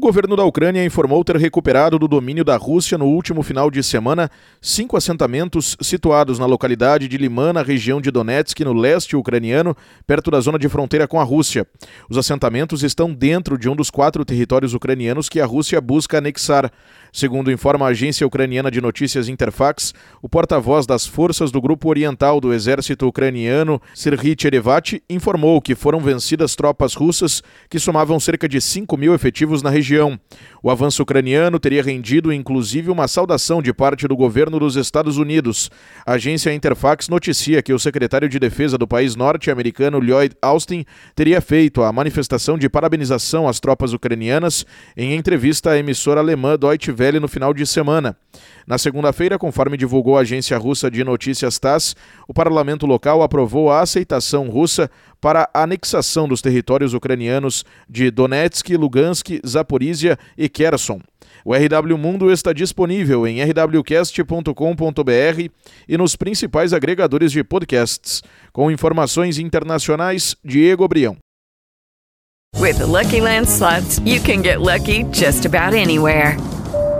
O governo da Ucrânia informou ter recuperado do domínio da Rússia no último final de semana cinco assentamentos situados na localidade de Liman, na região de Donetsk, no leste ucraniano, perto da zona de fronteira com a Rússia. Os assentamentos estão dentro de um dos quatro territórios ucranianos que a Rússia busca anexar. Segundo informa a agência ucraniana de notícias Interfax, o porta-voz das forças do Grupo Oriental do Exército Ucraniano, Serhiy Cherevati, informou que foram vencidas tropas russas que somavam cerca de 5 mil efetivos na região. O avanço ucraniano teria rendido inclusive uma saudação de parte do governo dos Estados Unidos. A agência Interfax noticia que o secretário de Defesa do país norte-americano, Lloyd Austin, teria feito a manifestação de parabenização às tropas ucranianas em entrevista à emissora alemã Deutsche Welle no final de semana. Na segunda-feira, conforme divulgou a agência russa de notícias TASS, o parlamento local aprovou a aceitação russa para a anexação dos territórios ucranianos de Donetsk, Lugansk, Zaporizhia e Kherson. O RW Mundo está disponível em rwcast.com.br e nos principais agregadores de podcasts. Com informações internacionais, Diego Brião. With the Lucky Land slots, you can get lucky just about anywhere.